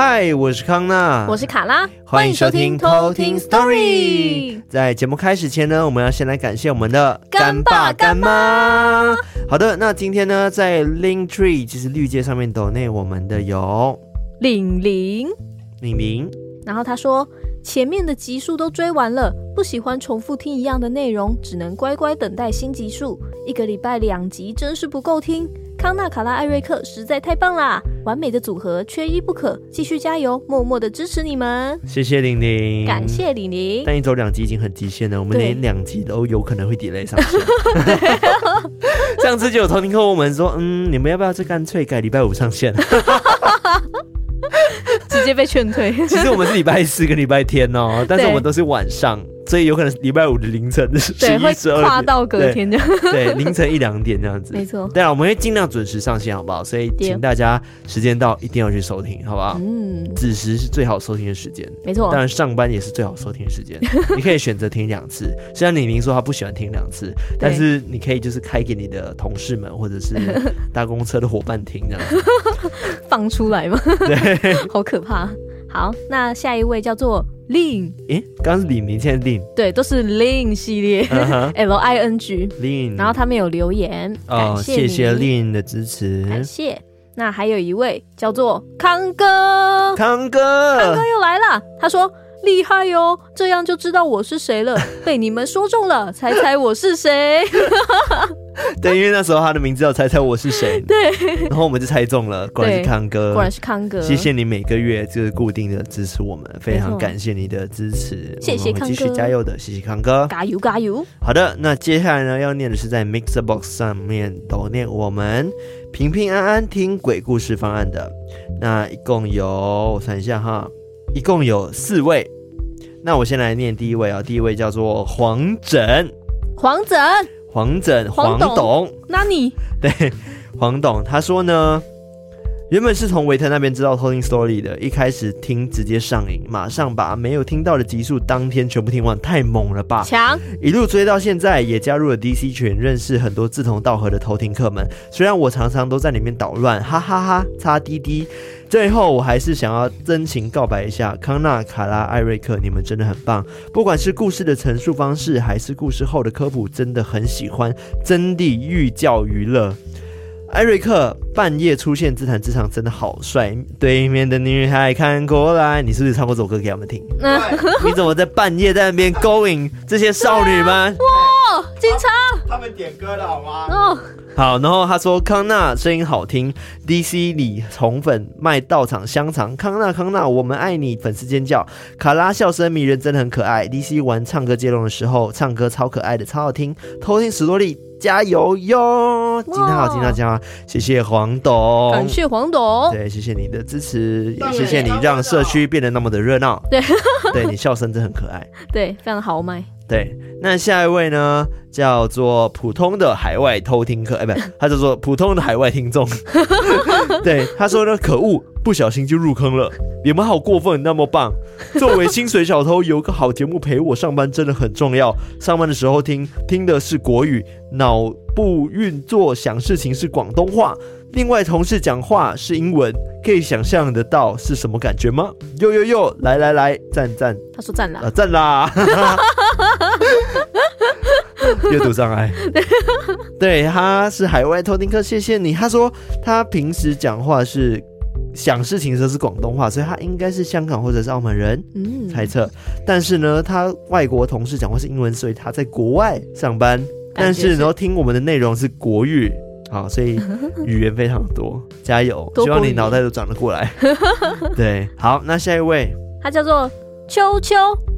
嗨，我是康娜，我是卡拉，欢迎收听偷听 Story。在节目开始前呢，我们要先来感谢我们的干爸干妈。好的，那今天呢，在 Linktree 就是绿界上面抖内我们的有玲玲，玲玲，然后他说。前面的集数都追完了，不喜欢重复听一样的内容，只能乖乖等待新集数。一个礼拜两集真是不够听。康纳、卡拉、艾瑞克实在太棒啦，完美的组合，缺一不可。继续加油，默默的支持你们。谢谢玲玲，感谢玲玲。但一周两集已经很极限了，我们连两集都有可能会 delay 上线。上次就有偷听客我们说，嗯，你们要不要再干脆改礼拜五上线？直接被劝退。其实我们是礼拜四跟礼拜天哦，但是我们都是晚上。所以有可能是礼拜五的凌晨十一十二跨到隔天这样，对，凌晨一两点这样子，没错。对啊，我们会尽量准时上线，好不好？所以请大家时间到一定要去收听，好不好？嗯，子时是最好收听的时间，没错。当然上班也是最好收听的时间，你可以选择听两次。虽然李明说他不喜欢听两次，但是你可以就是开给你的同事们或者是 搭公车的伙伴听这样子，放出来吗？对，好可怕。好，那下一位叫做。Lin，诶，刚刚是李明，现在 Lin，对，都是 Lin 系列、uh-huh.，L I N G，Lin，然后他们有留言，哦，谢谢 Lin 的支持，感谢。那还有一位叫做康哥，康哥，康哥又来了，他说。厉害哟，这样就知道我是谁了。被你们说中了，猜猜我是谁？对，因为那时候他的名字叫猜猜我是谁。对，然后我们就猜中了，果然是康哥，果然是康哥。谢谢你每个月就是固定的支持我们，非常感谢你的支持。谢谢康哥，继续加油的，谢谢康哥，加油加油。好的，那接下来呢要念的是在 Mixer Box 上面都念我们平平安安听鬼故事方案的，那一共有我算一下哈。一共有四位，那我先来念第一位啊，第一位叫做黄枕，黄枕，黄总，黄董，那你对黄董，他说呢。原本是从维特那边知道偷听 story 的，一开始听直接上瘾，马上把没有听到的集数当天全部听完，太猛了吧！强，一路追到现在，也加入了 DC 群，认识很多志同道合的偷听客们。虽然我常常都在里面捣乱，哈哈哈，哈，擦滴滴。最后，我还是想要真情告白一下，康纳、卡拉、艾瑞克，你们真的很棒，不管是故事的陈述方式，还是故事后的科普，真的很喜欢，真的寓教于乐。艾瑞克半夜出现自弹自唱，真的好帅！对面的女孩看过来，你是不是唱过这首歌给他们听？你怎么在半夜在那边勾引这些少女们？哇，警察！他们点歌了好吗？哦，好。然后他说康纳声音好听，DC 里宠粉卖到场香肠，康纳康纳我们爱你，粉丝尖叫，卡拉笑声迷人，真的很可爱。DC 玩唱歌接龙的时候，唱歌超可爱的，超好听。偷听史多利。加油哟！今天好，今天好，谢谢黄董，感谢黄董，对，谢谢你的支持，也谢谢你让社区变得那么的热闹，对，对你笑声真的很可爱，对，非常豪迈。对，那下一位呢，叫做普通的海外偷听客，哎，不，他叫做普通的海外听众。对，他说呢，可恶，不小心就入坑了，你们好过分，那么棒。作为薪水小偷，有个好节目陪我上班真的很重要。上班的时候听，听的是国语，脑部运作想事情是广东话。另外，同事讲话是英文，可以想象得到是什么感觉吗？呦呦呦，来来来，赞赞。他说赞啦，啊，赞啦。阅读障碍。对，他是海外偷听客，谢谢你。他说他平时讲话是想事情的时候是广东话，所以他应该是香港或者是澳门人。嗯，猜测。但是呢，他外国同事讲话是英文，所以他在国外上班。但是然后听我们的内容是国语。好，所以语言非常多，加油！希望你脑袋都转得过来。对，好，那下一位，他叫做秋秋，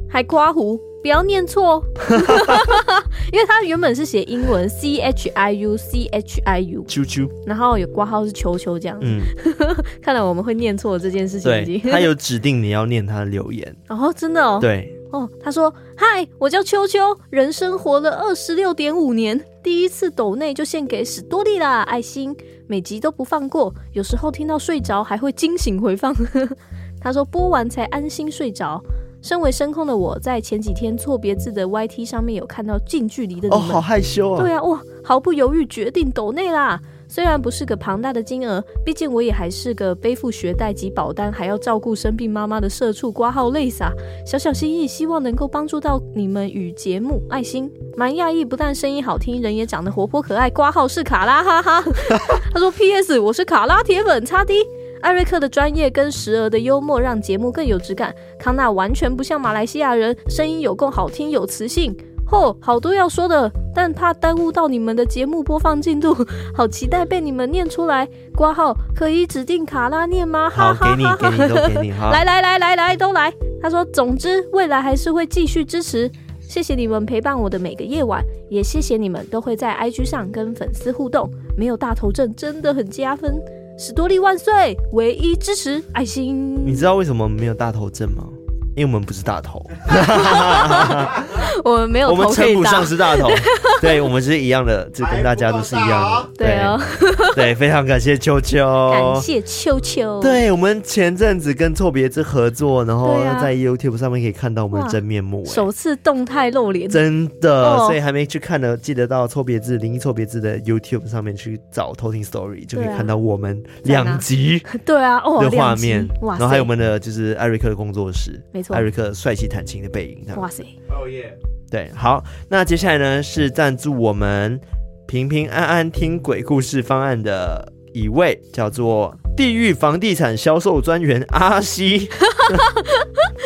还刮胡，不要念错，因为他原本是写英文 C H I U C H I U，啾啾，然后有挂号是球球这样子。嗯，看来我们会念错这件事情已经。对，他有指定你要念他的留言。哦，真的哦。对。哦，他说：“嗨，我叫秋秋，人生活了二十六点五年，第一次抖内就献给史多利啦，爱心，每集都不放过，有时候听到睡着还会惊醒回放。”他说：“播完才安心睡着。”身为声控的我在前几天错别字的 YT 上面有看到近距离的你们，哦，好害羞啊！对啊，哇，毫不犹豫决定抖内啦。虽然不是个庞大的金额，毕竟我也还是个背负学贷及保单，还要照顾生病妈妈的社畜，挂号累死啊。小小心意，希望能够帮助到你们与节目。爱心，蛮讶异，不但声音好听，人也长得活泼可爱。挂号是卡拉，哈哈。他说：“P.S. 我是卡拉铁粉，擦滴。”艾瑞克的专业跟时而的幽默让节目更有质感。康纳完全不像马来西亚人，声音有够好听，有磁性。嚯，好多要说的，但怕耽误到你们的节目播放进度，好期待被你们念出来。挂号可以指定卡拉念吗？好，给你，给你，都给你。来来来来来，都来。他说，总之未来还是会继续支持。谢谢你们陪伴我的每个夜晚，也谢谢你们都会在 IG 上跟粉丝互动。没有大头症真的很加分。史多利万岁！唯一支持爱心。你知道为什么没有大头症吗？因为我们不是大头，我们没有，我们称不上是大头，对，我们是一样的，就跟大家都是一样的，对哦，对，非常感谢秋秋，感谢秋秋，对，我们前阵子跟错别字合作，然后在 YouTube 上面可以看到我们的真面目，首次动态露脸，真的，所以还没去看的，记得到错别字灵异错别字的 YouTube 上面去找偷听 Story，就可以看到我们两集，对啊，哦，的画面，然后还有我们的就是艾瑞克的工作室。艾瑞克帅气弹琴的背影，哇塞！哦耶！对，好，那接下来呢是赞助我们平平安安听鬼故事方案的一位，叫做地狱房地产销售专员阿西。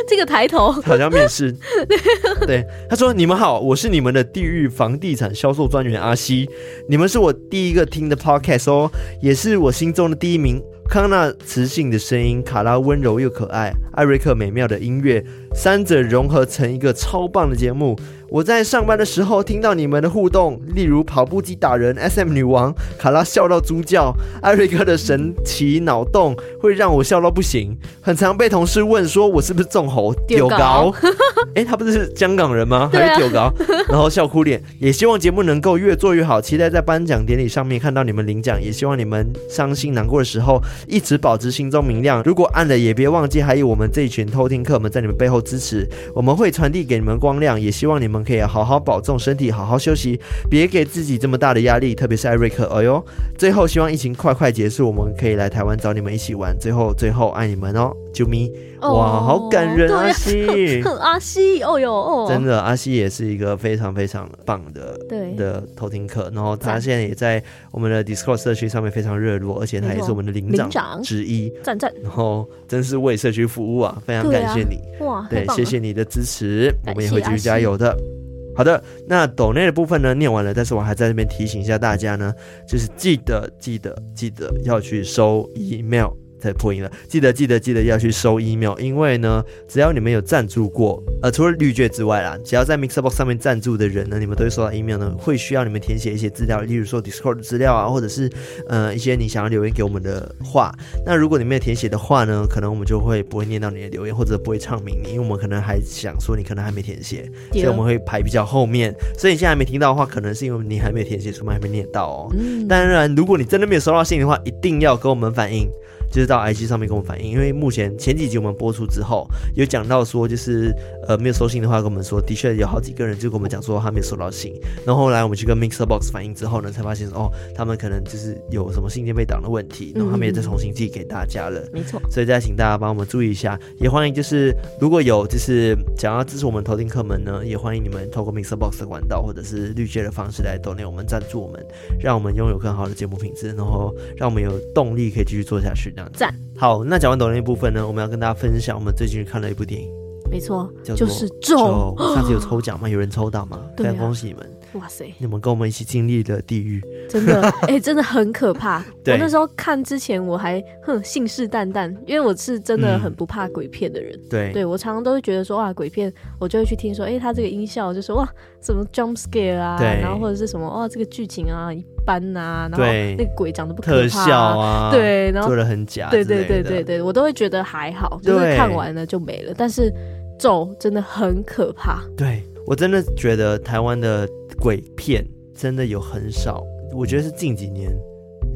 这个抬头好像面试。对，他说：“你们好，我是你们的地狱房地产销售专员阿西，你们是我第一个听的 podcast 哦，也是我心中的第一名。”康纳磁性的声音，卡拉温柔又可爱，艾瑞克美妙的音乐，三者融合成一个超棒的节目。我在上班的时候听到你们的互动，例如跑步机打人、SM 女王、卡拉笑到猪叫、艾瑞克的神奇脑洞会让我笑到不行。很常被同事问说我是不是纵猴丢高？哎、欸，他不是香港人吗？还是丢高？然后笑哭脸。也希望节目能够越做越好，期待在颁奖典礼上面看到你们领奖。也希望你们伤心难过的时候一直保持心中明亮。如果暗了，也别忘记还有我们这一群偷听客们在你们背后支持。我们会传递给你们光亮，也希望你们。可以好好保重身体，好好休息，别给自己这么大的压力。特别是艾瑞克，哎呦，最后希望疫情快快结束，我们可以来台湾找你们一起玩。最后，最后爱你们哦，啾咪！哇，好感人，阿西，阿西，哦哟哦，真的，阿西也是一个非常非常棒的对的偷听客。然后他现在也在我们的 Discord 社区上面非常热络，而且他也是我们的领长之一，赞赞。然后真是为社区服务啊，非常感谢你，哇，对，谢谢你的支持，我们也会继续加油的。好的，那抖内的部分呢，念完了，但是我还在这边提醒一下大家呢，就是记得记得记得要去收 email。在破音了，记得记得记得要去收 email，因为呢，只要你们有赞助过，呃，除了绿界之外啦，只要在 Mixerbox 上面赞助的人呢，你们都会收到 email 呢，会需要你们填写一些资料，例如说 Discord 的资料啊，或者是呃一些你想要留言给我们的话。那如果你没有填写的话呢，可能我们就会不会念到你的留言，或者不会唱名你，因为我们可能还想说你可能还没填写，所以我们会排比较后面。所以你现在还没听到的话，可能是因为你还没有填写，所以我们还没念到哦。嗯。当然，如果你真的没有收到信的话，一定要跟我们反映。就是到 IG 上面跟我们反映，因为目前前几集我们播出之后，有讲到说，就是呃没有收信的话，跟我们说，的确有好几个人就跟我们讲说他没有收到信。然后后来我们去跟 Mixer Box 反映之后呢，才发现哦，他们可能就是有什么信件被挡的问题，然后他们也再重新寄给大家了。没错，所以再请大家帮我们注意一下，也欢迎就是如果有就是想要支持我们头听客们呢，也欢迎你们透过 Mixer Box 的管道或者是绿界的方式来 donate 我们赞助我们，让我们拥有更好的节目品质，然后让我们有动力可以继续做下去。赞好，那讲完抖音部分呢，我们要跟大家分享我们最近看了一部电影，没错，就是咒。上次有抽奖吗？有人抽到吗？非常恭喜你们！哇塞，你们跟我们一起经历了地狱，真的，哎、欸，真的很可怕。我那时候看之前，我还哼信誓旦旦，因为我是真的很不怕鬼片的人。嗯、对，对我常常都会觉得说哇，鬼片，我就会去听说，哎、欸，他这个音效就说哇，什么 jump scare 啊，然后或者是什么哇，这个剧情啊一般啊，然后那个鬼长得不可怕、啊，特效啊，对，然后做的很假，对对对对对，我都会觉得还好，就是看完了就没了。但是咒真的很可怕，对我真的觉得台湾的鬼片。真的有很少，我觉得是近几年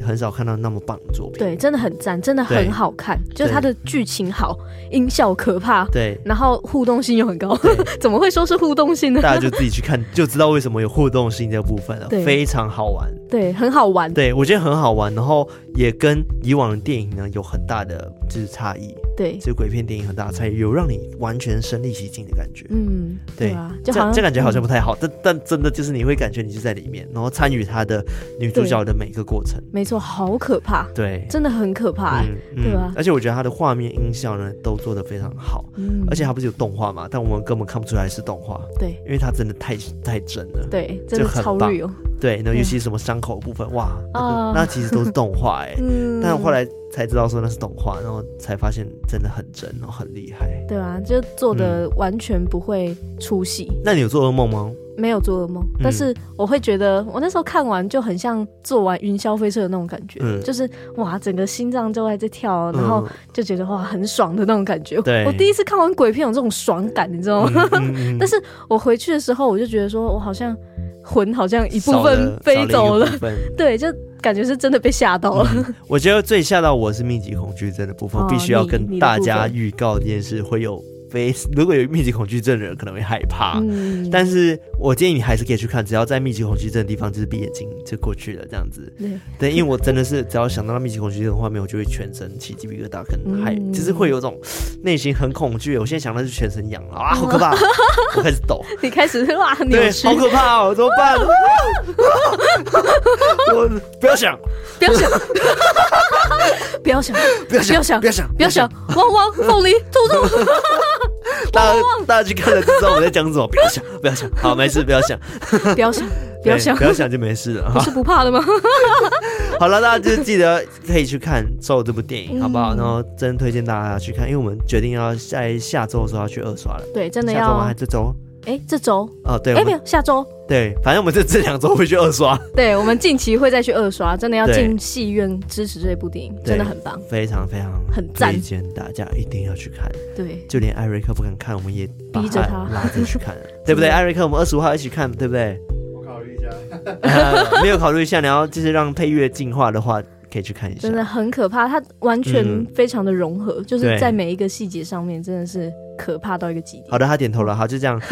很少看到那么棒的作品。对，真的很赞，真的很好看，就是它的剧情好，音效可怕，对，然后互动性又很高。怎么会说是互动性呢？大家就自己去看，就知道为什么有互动性这部分了。对，非常好玩。对，很好玩。对，我觉得很好玩，然后也跟以往的电影呢有很大的就是差异。对，这鬼片电影很大的差异，有让你完全身临其境的感觉。嗯，对，这这感觉好像不太好，但、嗯、但真的就是你会感觉你就在里面，然后参与他的女主角的每一个过程。没错，好可怕。对，真的很可怕，对吧？而且我觉得它的画面、音效呢都做得非常好。嗯，而且它不是有动画嘛，但我们根本看不出来是动画。对，因为它真的太太真了。对，真的超 real。对，那尤其是什么伤口的部分，哇，那，那其实都是动画哎。嗯，但后来。才知道说那是动画，然后才发现真的很真，然后很厉害。对啊，就做的完全不会出戏。嗯。那你有做噩梦吗？没有做噩梦，但是我会觉得我那时候看完就很像做完云霄飞车的那种感觉，嗯、就是哇，整个心脏就在这跳，然后就觉得哇很爽的那种感觉。对，我第一次看完鬼片有这种爽感，你知道吗？但是我回去的时候，我就觉得说我好像魂好像一部分飞走了，了 对，就。感觉是真的被吓到了、嗯。我觉得最吓到我是密集恐惧症的部分，哦、必须要跟大家预告这件事会有非如果有密集恐惧症的人可能会害怕，嗯、但是我建议你还是可以去看，只要在密集恐惧症的地方就是闭眼睛就过去了这样子。对，对，因为我真的是只要想到那密集恐惧症的画面，我就会全身起鸡皮疙瘩，可能还就是会有种内心很恐惧。我现在想到是全身痒啊，好可怕！我开始抖，你开始哇，对，好可怕哦，怎么办？我不要想，不要想，不要想，不要想，不要想，不要想，汪汪，凤梨，兔兔。大家大家去看了就知道我在讲什么。不要想，不要想，好，没事，不要想，不要想，不要想，不要想就没事了。你是不怕的吗？好了，大家就记得可以去看《咒》这部电影，好不好？然后真推荐大家去看，因为我们决定要在下周的时候要去二刷了。对，真的要。下周吗？还这周？哎，这周哦，对，哎，没有，下周。对，反正我们这这两周会去二刷。对，我们近期会再去二刷，真的要进戏院支持这部电影，真的很棒，非常非常很赞，推荐大家一定要去看。对，就连艾瑞克不敢看，我们也逼着他拉着去看，对不对？艾瑞克，我们二十五号一起看，对不对？我考虑一下，没有考虑一下，你要就是让配乐进化的话。可以去看一下，真的很可怕，它完全非常的融合，嗯、就是在每一个细节上面，真的是可怕到一个极点。好的，他点头了，好，就这样。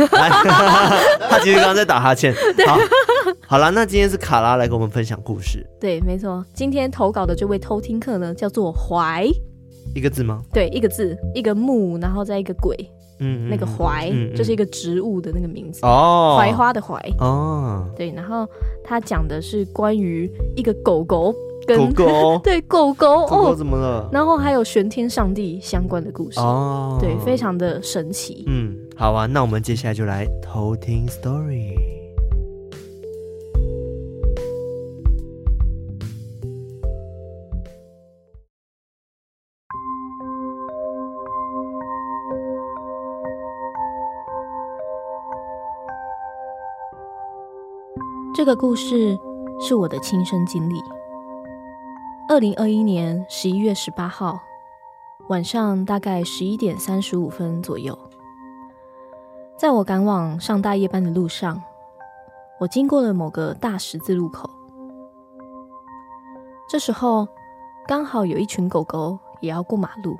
他其实刚刚在打哈欠。好，好了，那今天是卡拉来跟我们分享故事。对，没错，今天投稿的这位偷听客呢，叫做怀，一个字吗？对，一个字，一个木，然后再一个鬼，嗯，那个怀、嗯、就是一个植物的那个名字哦，槐花的槐哦，对，然后他讲的是关于一个狗狗。跟狗狗 对狗狗，狗狗怎么了？然后还有玄天上帝相关的故事哦，对，非常的神奇。嗯，好啊，那我们接下来就来偷听 story。这个故事是我的亲身经历。二零二一年十一月十八号晚上，大概十一点三十五分左右，在我赶往上大夜班的路上，我经过了某个大十字路口。这时候，刚好有一群狗狗也要过马路，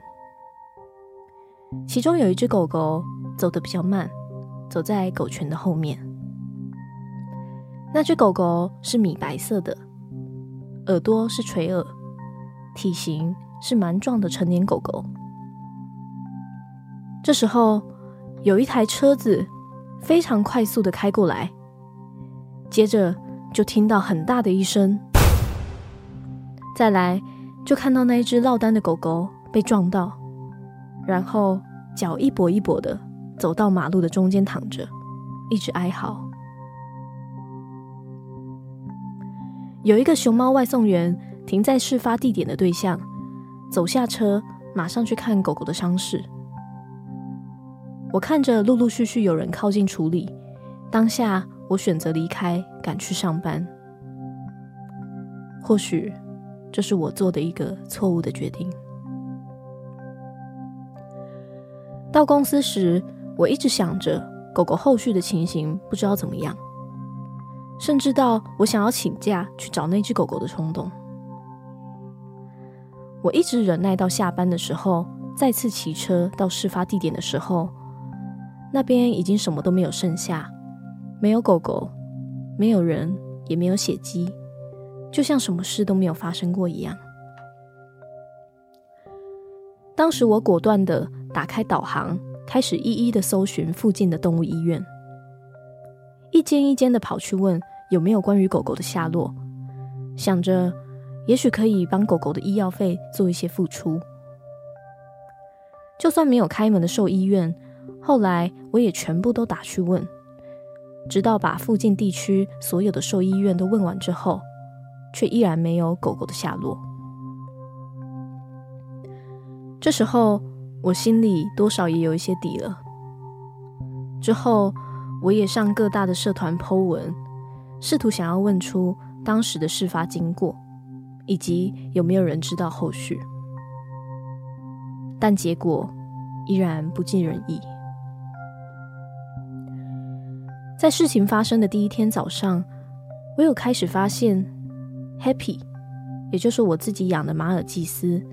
其中有一只狗狗走得比较慢，走在狗群的后面。那只狗狗是米白色的，耳朵是垂耳。体型是蛮壮的成年狗狗。这时候，有一台车子非常快速的开过来，接着就听到很大的一声，再来就看到那一只落单的狗狗被撞到，然后脚一跛一跛的走到马路的中间躺着，一直哀嚎。有一个熊猫外送员。停在事发地点的对象走下车，马上去看狗狗的伤势。我看着陆陆续续有人靠近处理，当下我选择离开，赶去上班。或许这是我做的一个错误的决定。到公司时，我一直想着狗狗后续的情形，不知道怎么样，甚至到我想要请假去找那只狗狗的冲动。我一直忍耐到下班的时候，再次骑车到事发地点的时候，那边已经什么都没有剩下，没有狗狗，没有人，也没有血迹，就像什么事都没有发生过一样。当时我果断地打开导航，开始一一的搜寻附近的动物医院，一间一间的跑去问有没有关于狗狗的下落，想着也许可以帮狗狗的医药费做一些付出。就算没有开门的兽医院，后来我也全部都打去问，直到把附近地区所有的兽医院都问完之后，却依然没有狗狗的下落。这时候，我心里多少也有一些底了。之后，我也上各大的社团 po 文，试图想要问出当时的事发经过，以及有没有人知道后续。但结果依然不尽人意。在事情发生的第一天早上，我有开始发现，Happy，也就是我自己养的马尔济斯，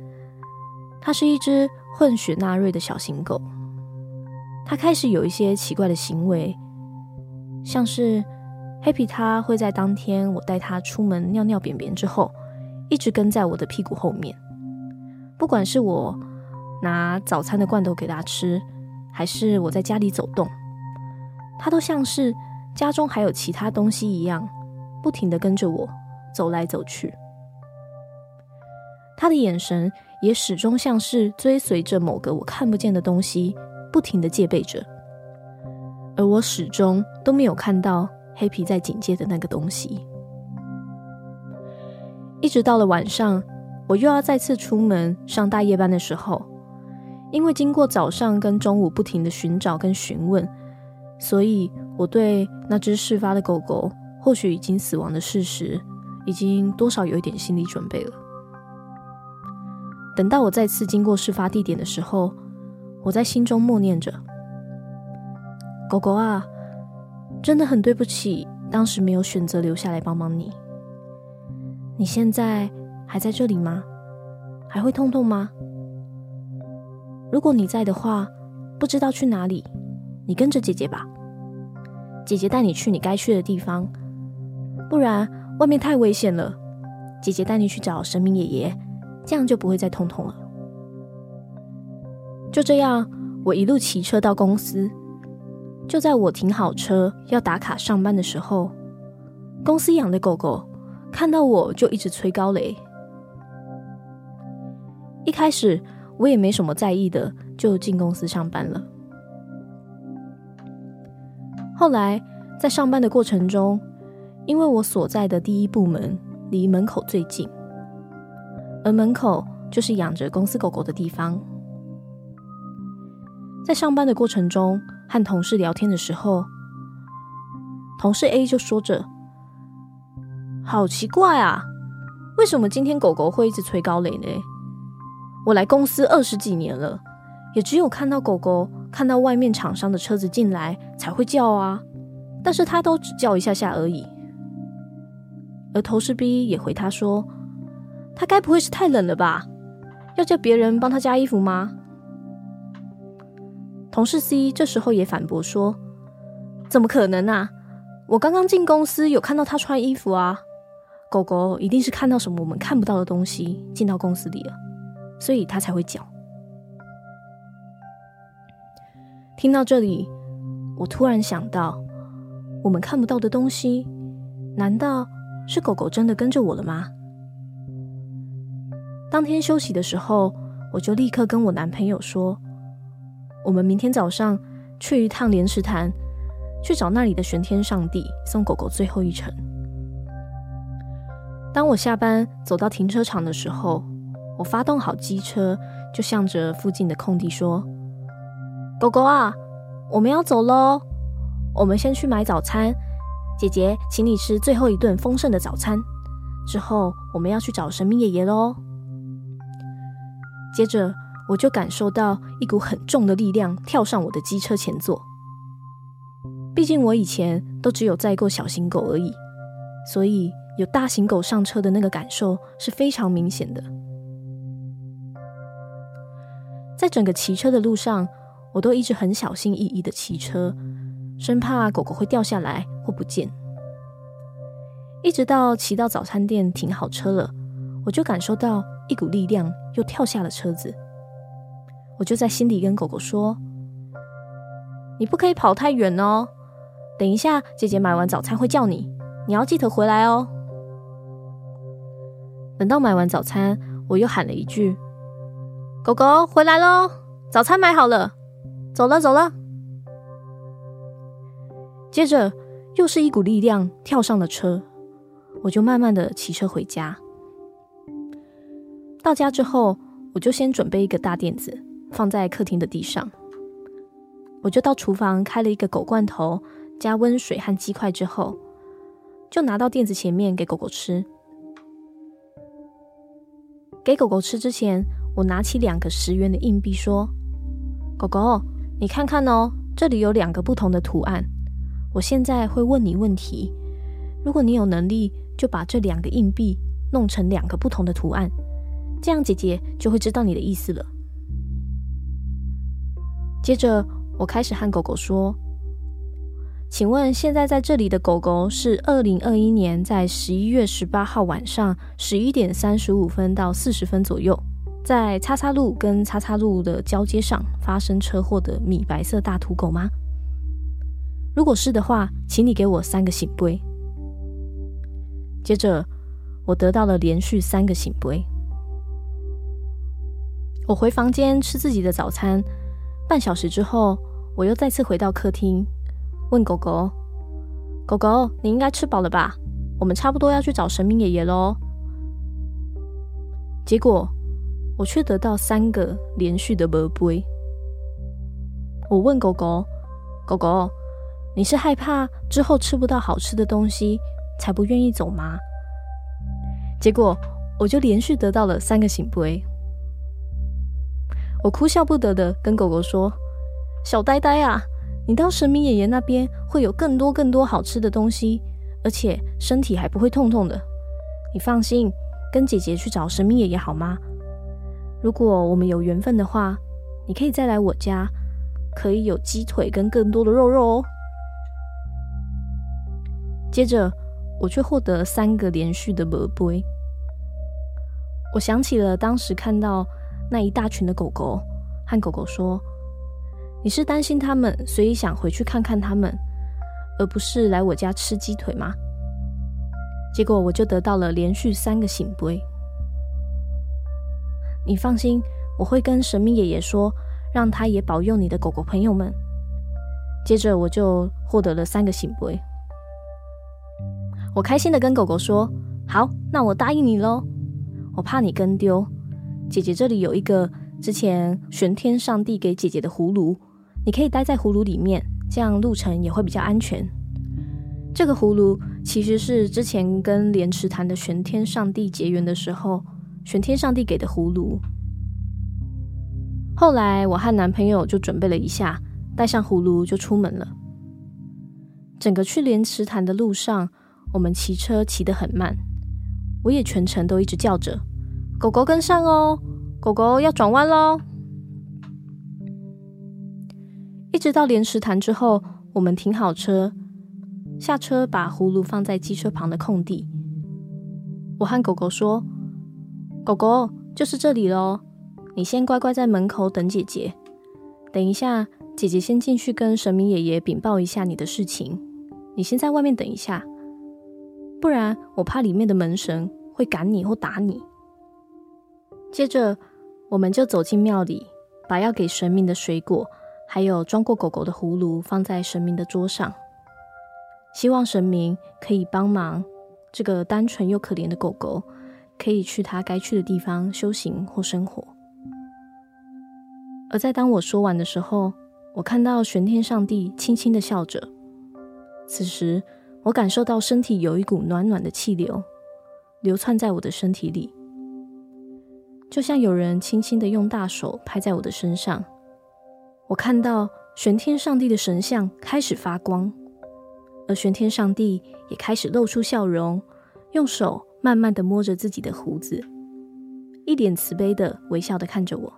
它是一只混血纳瑞的小型狗。它开始有一些奇怪的行为，像是 Happy，它会在当天我带它出门尿尿便便之后，一直跟在我的屁股后面，不管是我拿早餐的罐头给他吃，还是我在家里走动。他都像是家中还有其他东西一样，不停的跟着我走来走去。他的眼神也始终像是追随着某个我看不见的东西，不停的戒备着。而我始终都没有看到黑皮在警戒的那个东西。一直到了晚上，我又要再次出门上大夜班的时候，因为经过早上跟中午不停的寻找跟询问。所以，我对那只事发的狗狗或许已经死亡的事实，已经多少有一点心理准备了。等到我再次经过事发地点的时候，我在心中默念着：“狗狗啊，真的很对不起，当时没有选择留下来帮帮你。你现在还在这里吗？还会痛痛吗？如果你在的话，不知道去哪里。”你跟着姐姐吧，姐姐带你去你该去的地方，不然外面太危险了。姐姐带你去找神明爷爷，这样就不会再痛痛了。就这样，我一路骑车到公司。就在我停好车要打卡上班的时候，公司养的狗狗看到我就一直催高雷。一开始我也没什么在意的，就进公司上班了。后来，在上班的过程中，因为我所在的第一部门离门口最近，而门口就是养着公司狗狗的地方。在上班的过程中，和同事聊天的时候，同事 A 就说着：“好奇怪啊，为什么今天狗狗会一直催高垒呢？我来公司二十几年了，也只有看到狗狗。”看到外面厂商的车子进来才会叫啊，但是他都只叫一下下而已。而同事 B 也回他说，他该不会是太冷了吧？要叫别人帮他加衣服吗？同事 C 这时候也反驳说，怎么可能啊？我刚刚进公司有看到他穿衣服啊，狗狗一定是看到什么我们看不到的东西进到公司里了，所以他才会叫。听到这里，我突然想到，我们看不到的东西，难道是狗狗真的跟着我了吗？当天休息的时候，我就立刻跟我男朋友说，我们明天早上去一趟莲池潭，去找那里的玄天上帝，送狗狗最后一程。当我下班走到停车场的时候，我发动好机车，就向着附近的空地说。狗狗啊，我们要走喽！我们先去买早餐，姐姐请你吃最后一顿丰盛的早餐。之后我们要去找神秘爷爷喽。接着我就感受到一股很重的力量跳上我的机车前座。毕竟我以前都只有载过小型狗而已，所以有大型狗上车的那个感受是非常明显的。在整个骑车的路上，我都一直很小心翼翼的骑车，生怕狗狗会掉下来或不见。一直到骑到早餐店停好车了，我就感受到一股力量又跳下了车子。我就在心里跟狗狗说：“你不可以跑太远哦，等一下姐姐买完早餐会叫你，你要记得回来哦。”等到买完早餐，我又喊了一句：“狗狗回来喽，早餐买好了，走了走了。”接着又是一股力量跳上了车，我就慢慢的骑车回家。到家之后，我就先准备一个大垫子放在客厅的地上，我就到厨房开了一个狗罐头，加温水和鸡块之后，就拿到垫子前面给狗狗吃。给狗狗吃之前，我拿起两个十元的硬币，说：“狗狗，你看看哦，这里有两个不同的图案。我现在会问你问题，如果你有能力，就把这两个硬币弄成两个不同的图案，这样姐姐就会知道你的意思了。”接着，我开始和狗狗说。请问现在在这里的狗狗是二零二一年在十一月十八号晚上十一点三十五分到四十分左右，在叉叉路跟叉叉路的交接上发生车祸的米白色大土狗吗？如果是的话，请你给我三个醒杯。接着，我得到了连续三个醒杯。我回房间吃自己的早餐，半小时之后，我又再次回到客厅。问狗狗：“狗狗，你应该吃饱了吧？我们差不多要去找神明爷爷喽。”结果我却得到三个连续的圣杯。我问狗狗：“狗狗，你是害怕之后吃不到好吃的东西才不愿意走吗？”结果我就连续得到了三个醒杯。我哭笑不得的跟狗狗说：“小呆呆啊！”你到神明爷爷那边会有更多更多好吃的东西，而且身体还不会痛痛的。你放心，跟姐姐去找神明爷爷好吗？如果我们有缘分的话，你可以再来我家，可以有鸡腿跟更多的肉肉哦。接着，我却获得三个连续的圣杯。我想起了当时看到那一大群的狗狗，和狗狗说。你是担心他们，所以想回去看看他们，而不是来我家吃鸡腿吗？结果我就得到了连续三个醒杯。你放心，我会跟神明爷爷说，让他也保佑你的狗狗朋友们。接着我就获得了三个醒杯。我开心的跟狗狗说：“好，那我答应你喽。我怕你跟丢，姐姐这里有一个之前玄天上帝给姐姐的葫芦。”你可以待在葫芦里面，这样路程也会比较安全。这个葫芦其实是之前跟莲池潭的玄天上帝结缘的时候，玄天上帝给的葫芦。后来我和男朋友就准备了一下，带上葫芦就出门了。整个去莲池潭的路上，我们骑车骑得很慢，我也全程都一直叫着：“狗狗跟上哦，狗狗要转弯喽。”一直到莲池潭之后，我们停好车，下车把葫芦放在机车旁的空地。我和狗狗说：“狗狗，就是这里喽，你先乖乖在门口等姐姐。等一下，姐姐先进去跟神明爷爷禀报一下你的事情。你先在外面等一下，不然我怕里面的门神会赶你或打你。”接着，我们就走进庙里，把要给神明的水果。还有装过狗狗的葫芦放在神明的桌上，希望神明可以帮忙这个单纯又可怜的狗狗，可以去它该去的地方修行或生活。而在当我说完的时候，我看到玄天上帝轻轻的笑着。此时，我感受到身体有一股暖暖的气流流窜在我的身体里，就像有人轻轻的用大手拍在我的身上。我看到玄天上帝的神像开始发光，而玄天上帝也开始露出笑容，用手慢慢的摸着自己的胡子，一脸慈悲的微笑的看着我。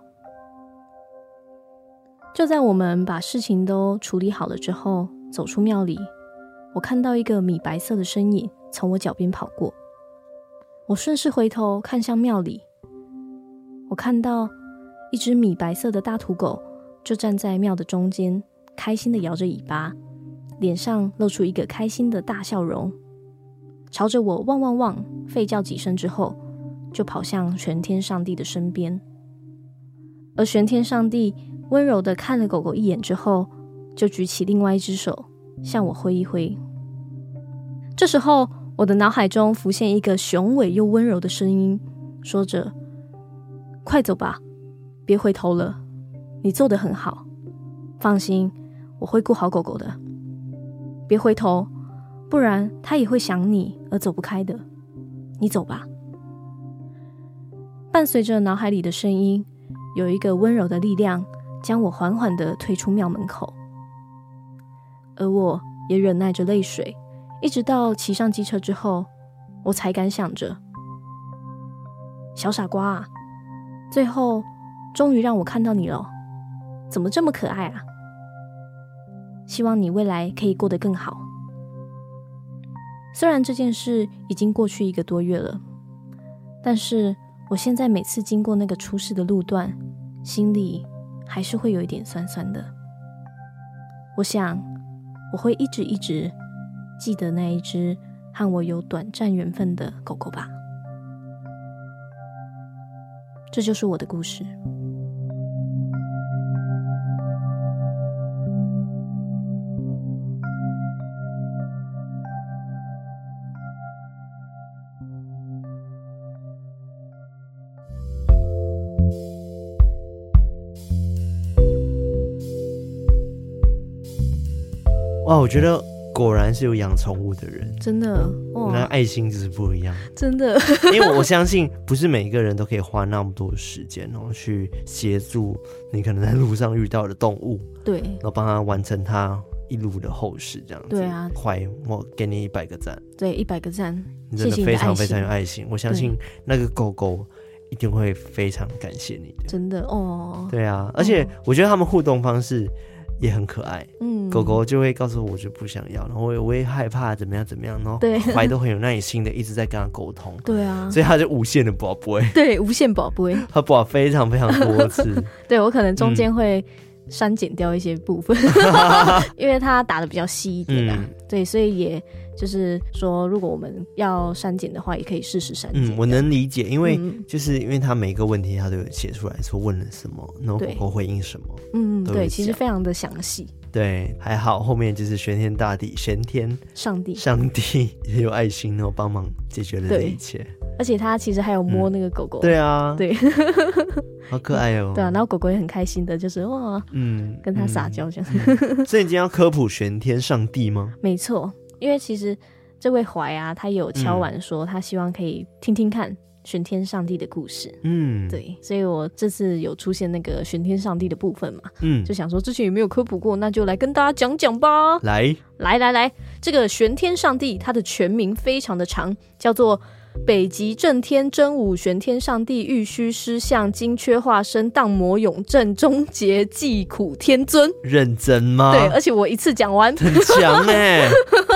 就在我们把事情都处理好了之后，走出庙里，我看到一个米白色的身影从我脚边跑过。我顺势回头看向庙里，我看到一只米白色的大土狗就站在庙的中间，开心地摇着尾巴，脸上露出一个开心的大笑容，朝着我汪汪汪吠叫几声之后，就跑向玄天上帝的身边。而玄天上帝温柔地看了狗狗一眼之后，就举起另外一只手向我挥一挥。这时候，我的脑海中浮现一个雄伟又温柔的声音，说着：“快走吧，别回头了，你做得很好，放心，我会顾好狗狗的。别回头，不然它也会想你而走不开的。你走吧。”伴随着脑海里的声音。有一个温柔的力量将我缓缓地推出庙门口，而我也忍耐着泪水，一直到骑上机车之后，我才敢想着：小傻瓜啊，最后终于让我看到你了，怎么这么可爱啊？希望你未来可以过得更好。虽然这件事已经过去一个多月了，但是我现在每次经过那个出事的路段。心里还是会有一点酸酸的。我想，我会一直一直记得那一只和我有短暂缘分的狗狗吧。这就是我的故事。哇，我觉得果然是有养宠物的人，真的，那爱心就是不一样，真的。因为我相信，不是每一个人都可以花那么多时间哦，去协助你可能在路上遇到的动物，对，然后帮他完成他一路的后事，这样子。对啊，快，我给你一百个赞，对，一百个赞，你真的非常非常有爱心。我相信那个狗狗一定会非常感谢你的，真的哦。对啊，而且我觉得他们互动方式。也很可爱，嗯，狗狗就会告诉我，我就不想要，然后我也我也害怕怎么样怎么样，然后对，怀都很有耐心的一直在跟他沟通，对啊，所以他就无限的宝贝，对，无限宝贝，他宝非常非常多次，对我可能中间会删减掉一些部分，因为他打的比较细一点啊，对，所以也。就是说，如果我们要删减的话，也可以试试删减。嗯，我能理解，因为就是因为他每个问题他都有写出来说问了什么，然后狗狗回应什么。嗯，对，其实非常的详细。对，还好后面就是玄天大帝、玄天上帝、上帝也有爱心，然后帮忙解决了这一切。而且他其实还有摸那个狗狗。对啊，对，好可爱哦。对啊，然后狗狗也很开心的，就是哇，嗯，跟他撒娇这样。所以你今天要科普玄天上帝吗？没错。因为其实这位怀啊，他有敲碗说他希望可以听听看玄天上帝的故事。嗯，对，所以我这次有出现那个玄天上帝的部分嘛，嗯，就想说之前有没有科普过，那就来跟大家讲讲吧。来，来，来，来，这个玄天上帝他的全名非常的长，叫做。北极震天真武玄天上帝玉虚师相金缺化身荡魔永正终结济苦天尊，认真吗？对，而且我一次讲完，很强哎，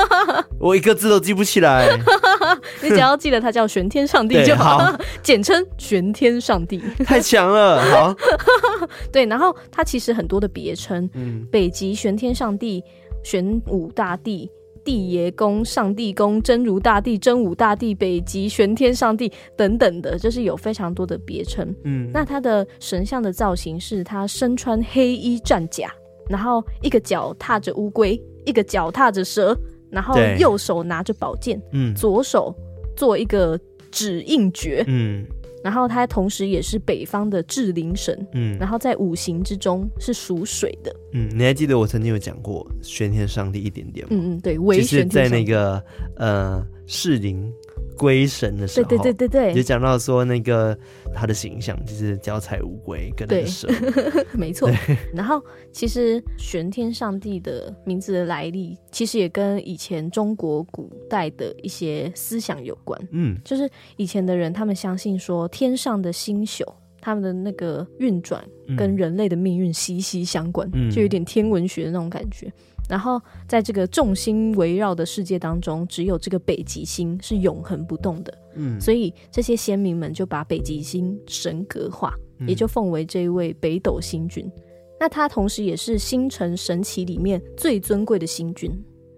我一个字都记不起来。你只要记得他叫玄天上帝就好，简称玄天上帝，太强了。好，对，然后他其实很多的别称，嗯，北极玄天上帝、玄武大帝。地爷公、上帝公、真如大帝、真武大帝、北极玄天上帝等等的，就是有非常多的别称。嗯，那他的神像的造型是他身穿黑衣战甲，然后一个脚踏着乌龟，一个脚踏着蛇，然后右手拿着宝剑，嗯，左手做一个指印诀，嗯。然后他同时也是北方的至灵神，嗯，然后在五行之中是属水的，嗯，你还记得我曾经有讲过玄天上帝一点点吗？嗯嗯，对，就是在那个呃士林。龟神的时候，对对对对对，就讲到说那个他的形象就是脚踩乌龟跟那个蛇，没错。然后其实玄天上帝的名字的来历，其实也跟以前中国古代的一些思想有关。嗯，就是以前的人他们相信说天上的星宿他们的那个运转跟人类的命运息息相关，嗯、就有点天文学的那种感觉。然后在这个众星围绕的世界当中，只有这个北极星是永恒不动的。嗯，所以这些先民们就把北极星神格化，嗯、也就奉为这一位北斗星君。那他同时也是星辰神祇里面最尊贵的星君。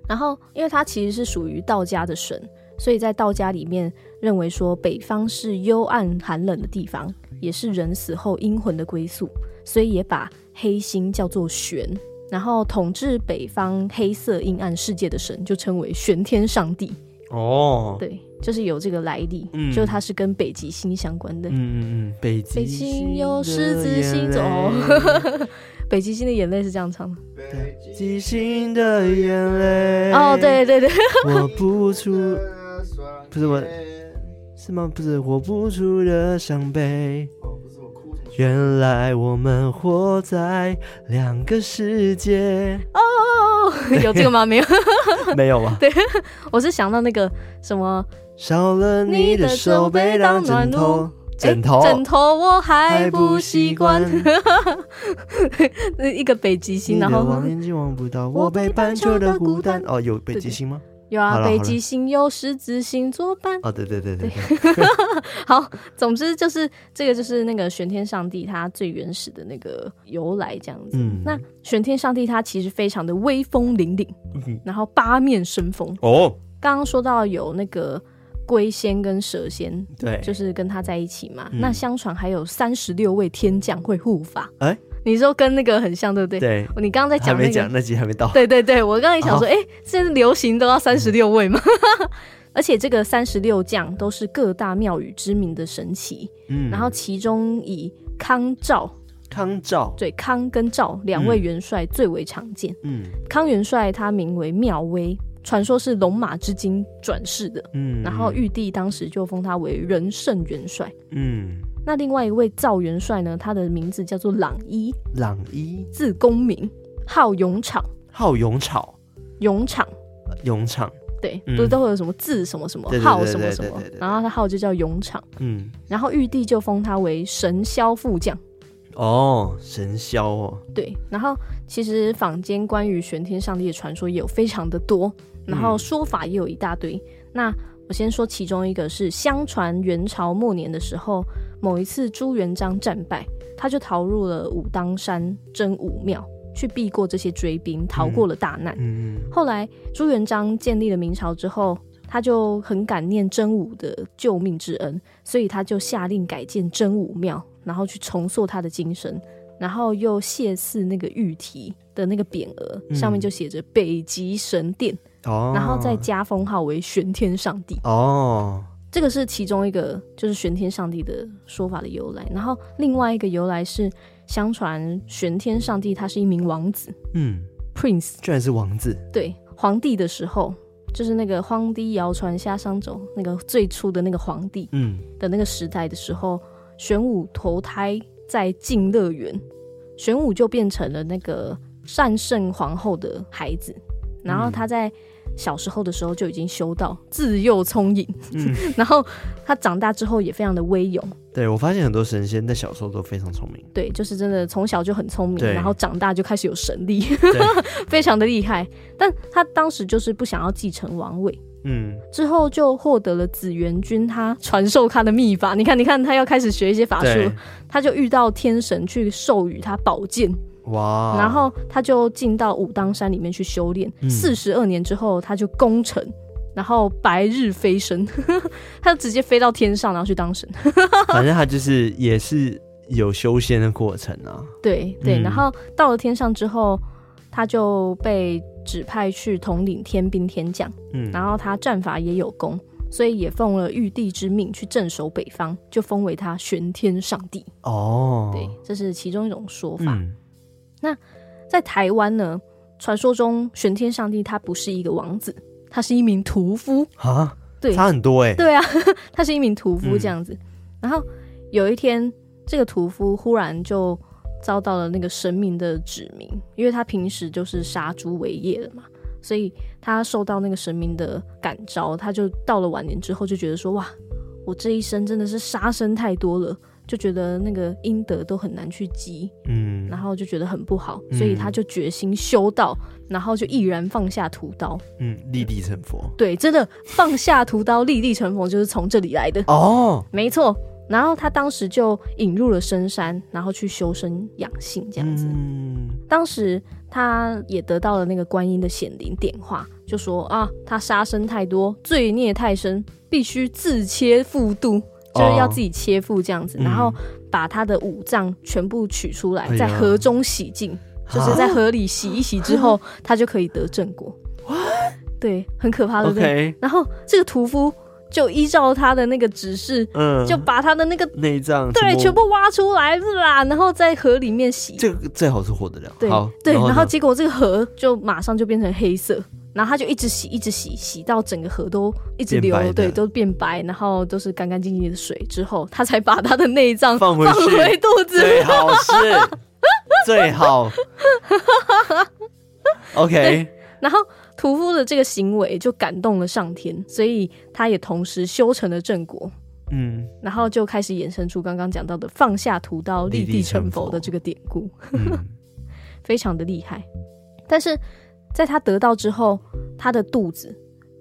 然后，因为他其实是属于道家的神，所以在道家里面认为说北方是幽暗寒冷的地方，也是人死后阴魂的归宿，所以也把黑星叫做玄。然后统治北方黑色阴暗世界的神就称为玄天上帝。哦，对，就是有这个来历，嗯、就它是跟北极星相关的。嗯嗯嗯，北极星有狮子星走，北极星的眼泪是这样唱的。北极星的眼泪。哦，对对对，我不出，不是我，是吗？不是我不出的伤悲。原来我们活在两个世界哦，有这个吗？没有，没有吗？对，我是想到那个什么，少了你的手背当枕头，枕头，枕头我还不习惯。一个北极星，然后望远镜望不到我北半球的孤单。哦，有北极星吗？有啊，北极星有狮子星作伴。哦，对对对对，对。好，总之就是这个，就是那个玄天上帝他最原始的那个由来这样子。嗯，那玄天上帝他其实非常的威风凛凛，嗯、然后八面生风。哦，刚刚说到有那个龟仙跟蛇仙，对，就是跟他在一起嘛。嗯、那相传还有三十六位天将会护法。哎、欸。你说跟那个很像，对不对？对，你刚刚在讲那个，还没讲，那集还没到。对对对，我刚刚也想说，哎、哦，现在流行都要三十六位嘛，嗯、而且这个三十六将都是各大庙宇知名的神祇。嗯，然后其中以康照、康照对康跟赵两位元帅最为常见。嗯，康元帅他名为妙威，传说是龙马之精转世的。嗯，然后玉帝当时就封他为仁圣元帅。嗯。那另外一位赵元帅呢？他的名字叫做朗一，朗一字公明，号勇场，号勇场，勇场，勇场，对，不是都会有什么字什么什么号什么什么，然后他号就叫勇场，嗯，然后玉帝就封他为神霄副将，哦，神霄哦，对，然后其实坊间关于玄天上帝的传说也有非常的多，然后说法也有一大堆，那。我先说其中一个是，相传元朝末年的时候，某一次朱元璋战败，他就逃入了武当山真武庙去避过这些追兵，逃过了大难。嗯嗯、后来朱元璋建立了明朝之后，他就很感念真武的救命之恩，所以他就下令改建真武庙，然后去重塑他的精神，然后又谢赐那个玉题的那个匾额，嗯、上面就写着北极神殿。哦，然后再加封号为玄天上帝。哦，这个是其中一个，就是玄天上帝的说法的由来。然后另外一个由来是，相传玄天上帝他是一名王子。嗯，Prince，居然是王子。对，皇帝的时候，就是那个荒地谣传下商周那个最初的那个皇帝，嗯，的那个时代的时候，嗯、玄武投胎在晋乐园，玄武就变成了那个善圣皇后的孩子，然后他在。小时候的时候就已经修道，自幼聪颖。嗯，然后他长大之后也非常的威勇。对，我发现很多神仙在小时候都非常聪明。对，就是真的从小就很聪明，然后长大就开始有神力，非常的厉害。但他当时就是不想要继承王位。嗯，之后就获得了紫元君他传授他的秘法。你看，你看，他要开始学一些法术，他就遇到天神去授予他宝剑。哇！然后他就进到武当山里面去修炼，四十二年之后他就功成，然后白日飞升，他就直接飞到天上，然后去当神。反正他就是也是有修仙的过程啊。对对，然后到了天上之后，他就被指派去统领天兵天将，嗯，然后他战法也有功，所以也奉了玉帝之命去镇守北方，就封为他玄天上帝。哦，对，这是其中一种说法。嗯那在台湾呢？传说中玄天上帝他不是一个王子，他是一名屠夫啊。对，差很多哎、欸。对啊，他是一名屠夫这样子。嗯、然后有一天，这个屠夫忽然就遭到了那个神明的指名，因为他平时就是杀猪为业的嘛，所以他受到那个神明的感召，他就到了晚年之后就觉得说：哇，我这一生真的是杀生太多了。就觉得那个阴德都很难去积，嗯，然后就觉得很不好，所以他就决心修道，然后就毅然放下屠刀，嗯，立地成佛。对，真的放下屠刀，立地成佛就是从这里来的哦，没错。然后他当时就引入了深山，然后去修身养性这样子。嗯，当时他也得到了那个观音的显灵点化，就说啊，他杀生太多，罪孽太深，必须自切腹度。就是要自己切腹这样子，哦、然后把他的五脏全部取出来，嗯、在河中洗净，哎、就是在河里洗一洗之后，他就可以得正果。对，很可怕，对不对？然后这个屠夫就依照他的那个指示，嗯，就把他的那个内脏对全部挖出来啦，然后在河里面洗。这个最好是活得了。对好对，然后结果这个河就马上就变成黑色。然后他就一直洗，一直洗，洗到整个河都一直流，对，都变白，然后都是干干净净的水。之后他才把他的内脏 放回肚子里。最好是 最好。OK。然后屠夫的这个行为就感动了上天，所以他也同时修成了正果。嗯。然后就开始衍生出刚刚讲到的放下屠刀立地成佛的这个典故，嗯、非常的厉害。但是。在他得到之后，他的肚子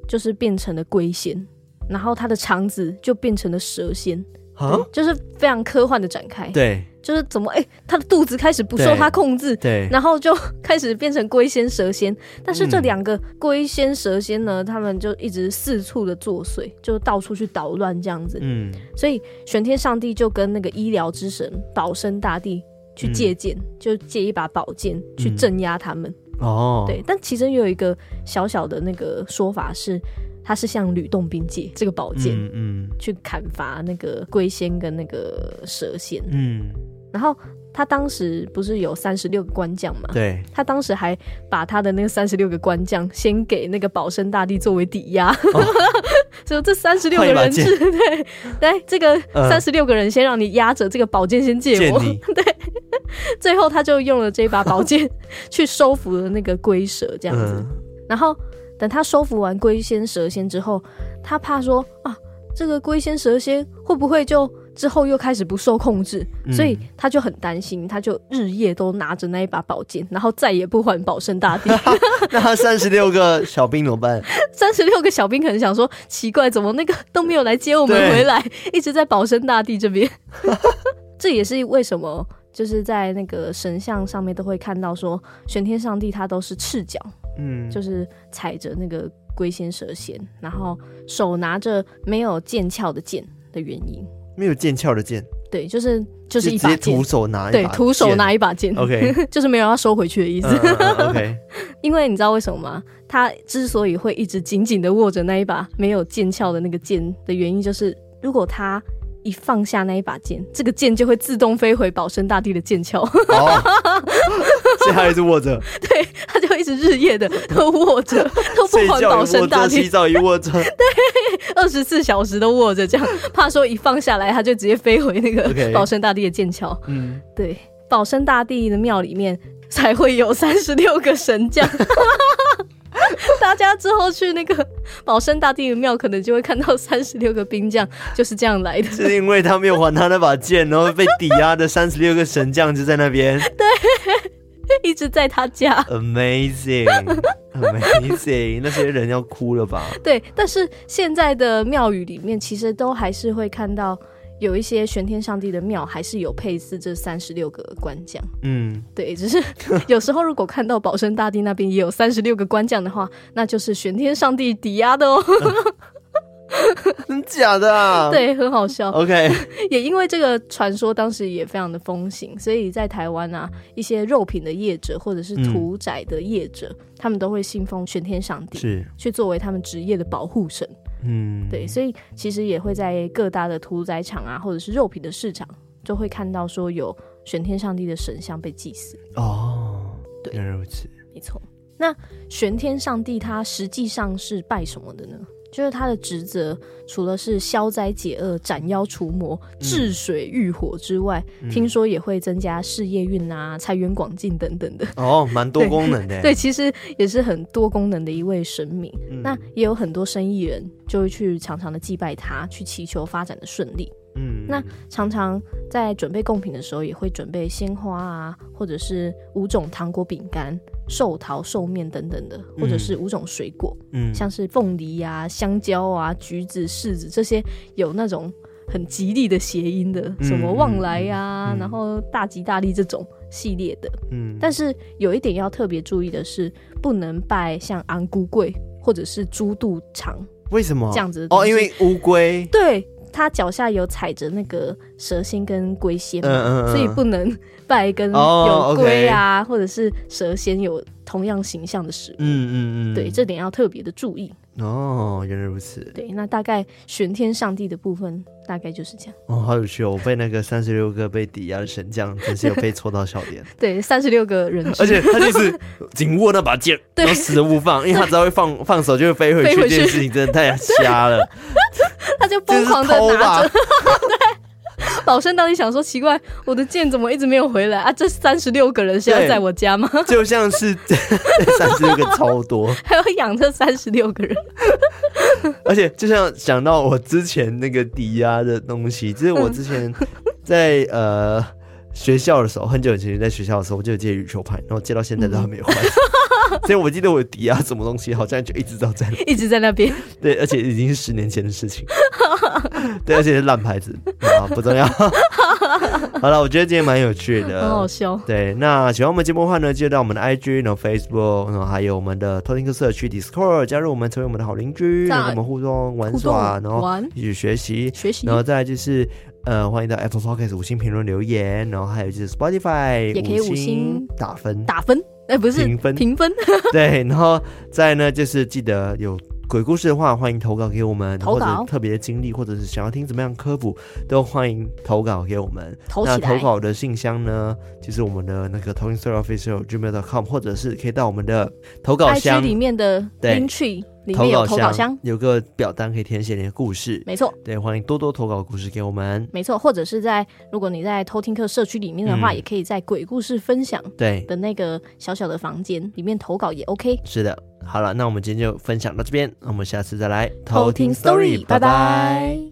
就是变成了龟仙，然后他的肠子就变成了蛇仙，啊，就是非常科幻的展开。对，就是怎么哎、欸，他的肚子开始不受他控制，对，然后就开始变成龟仙蛇仙。但是这两个龟仙蛇仙呢，他们就一直四处的作祟，就到处去捣乱这样子。嗯，所以玄天上帝就跟那个医疗之神保生大帝去借剑，嗯、就借一把宝剑去镇压他们。哦，对，但其实有一个小小的那个说法是，他是向吕洞宾借这个宝剑，嗯，嗯，去砍伐那个龟仙跟那个蛇仙，嗯，然后他当时不是有三十六个官将嘛，对，他当时还把他的那个三十六个官将先给那个保生大帝作为抵押，哦、就这三十六个人质，对，来这个三十六个人先让你压着这个宝剑先借我，对。最后，他就用了这把宝剑 去收服了那个龟蛇，这样子。嗯、然后等他收服完龟仙、蛇仙之后，他怕说啊，这个龟仙、蛇仙会不会就之后又开始不受控制？嗯、所以他就很担心，他就日夜都拿着那一把宝剑，然后再也不还保生大帝。那他三十六个小兵怎么办？三十六个小兵可能想说，奇怪，怎么那个都没有来接我们回来，一直在保生大帝这边。这也是为什么。就是在那个神像上面都会看到说，玄天上帝他都是赤脚，嗯，就是踩着那个龟仙蛇仙，然后手拿着没有剑鞘的剑的原因。没有剑鞘的剑，对，就是就是一把剑，徒手拿一把，对，徒手拿一把剑，OK，就是没有要收回去的意思，嗯嗯，OK。因为你知道为什么吗？他之所以会一直紧紧的握着那一把没有剑鞘的那个剑的原因，就是如果他。一放下那一把剑，这个剑就会自动飞回保生大帝的剑鞘。哦，所以他一直握着。对，他就一直日夜的都握着，都不还保生大帝。洗澡一握着。对，二十四小时都握着，这样怕说一放下来，他就直接飞回那个 保生大帝的剑鞘。嗯，对，保生大帝的庙里面才会有三十六个神将。大家之后去那个保生大帝的庙，可能就会看到三十六个兵将就是这样来的。是因为他没有还他那把剑，然后被抵押的三十六个神将就在那边。对，一直在他家。Amazing，Amazing，那些人要哭了吧？对，但是现在的庙宇里面，其实都还是会看到。有一些玄天上帝的庙还是有配祀这三十六个官将，嗯，对，只是 有时候如果看到保生大帝那边也有三十六个官将的话，那就是玄天上帝抵押的哦，真假的啊？对，很好笑。OK，也因为这个传说当时也非常的风行，所以在台湾啊，一些肉品的业者或者是屠宰的业者，嗯、他们都会信奉玄天上帝，是去作为他们职业的保护神。嗯，对，所以其实也会在各大的屠宰场啊，或者是肉品的市场，就会看到说有玄天上帝的神像被祭祀。哦，对，原来如此，没错。那玄天上帝他实际上是拜什么的呢？就是他的职责，除了是消灾解厄、斩妖除魔、治水御火之外，嗯、听说也会增加事业运啊、财源广进等等的。哦，蛮多功能的。对，其实也是很多功能的一位神明。嗯、那也有很多生意人就会去常常的祭拜他，去祈求发展的顺利。嗯，那常常在准备贡品的时候，也会准备鲜花啊，或者是五种糖果饼干、寿桃、寿面等等的，或者是五种水果，嗯，像是凤梨啊、香蕉啊、橘子、柿子这些有那种很吉利的谐音的，嗯、什么旺来呀、啊，嗯、然后大吉大利这种系列的。嗯，但是有一点要特别注意的是，不能拜像昂龟贵或者是猪肚肠。为什么这样子？哦，因为乌龟。对。他脚下有踩着那个蛇仙跟龟仙，嗯嗯嗯，所以不能拜跟有龟啊、oh, 或者是蛇仙有同样形象的食物。嗯嗯嗯，对，这点要特别的注意。哦，原来如此。对，那大概玄天上帝的部分大概就是这样。哦，好有趣哦！我被那个三十六个被抵押的神将，真是有被戳到笑点。对，三十六个人，而且他就是紧握那把剑，然后死都不放，因为他只要会放放手就会飞回去。这件事情真的太瞎了。他就疯狂的拿着，对，保生当时想说奇怪，我的剑怎么一直没有回来啊？这三十六个人是要在我家吗？就像是 三十六个超多，还要养这三十六个人，而且就像想到我之前那个抵押的东西，就是我之前 在呃学校的时候，很久以前在学校的时候，我就有借羽球拍，然后借到现在都还没有还。所以我记得我抵押什么东西，好像就一直都在，一直在那边。对，而且已经是十年前的事情。对，而且是烂牌子啊，不重要。好了，我觉得今天蛮有趣的，很好笑。对，那喜欢我们节目的话呢，记得到我们的 IG，然后 Facebook，然后还有我们的偷听客社区 Discord，加入我们，成为我们的好邻居，然后跟我们互动玩耍，然后一起学习学习，然后再来就是呃，欢迎到 Apple Podcast 五星评论留言，然后还有就是 Spotify 也可以五星打分打分。哎，欸、不是评分，评 分对，然后再呢，就是记得有鬼故事的话，欢迎投稿给我们，投稿？或者特别的经历，或者是想要听怎么样科普，都欢迎投稿给我们。投那投稿的信箱呢，就是我们的那个 TalkingStoryOfficial@gmail.com，或者是可以到我们的投稿箱里面的 Linktree 里面有投稿箱，有个表单可以填写你的故事。没错，对，欢迎多多投稿故事给我们。没错，或者是在如果你在偷听课社区里面的话，嗯、也可以在鬼故事分享对的那个小小的房间里面投稿也 OK。是的，好了，那我们今天就分享到这边，那我们下次再来偷听 Story，拜拜。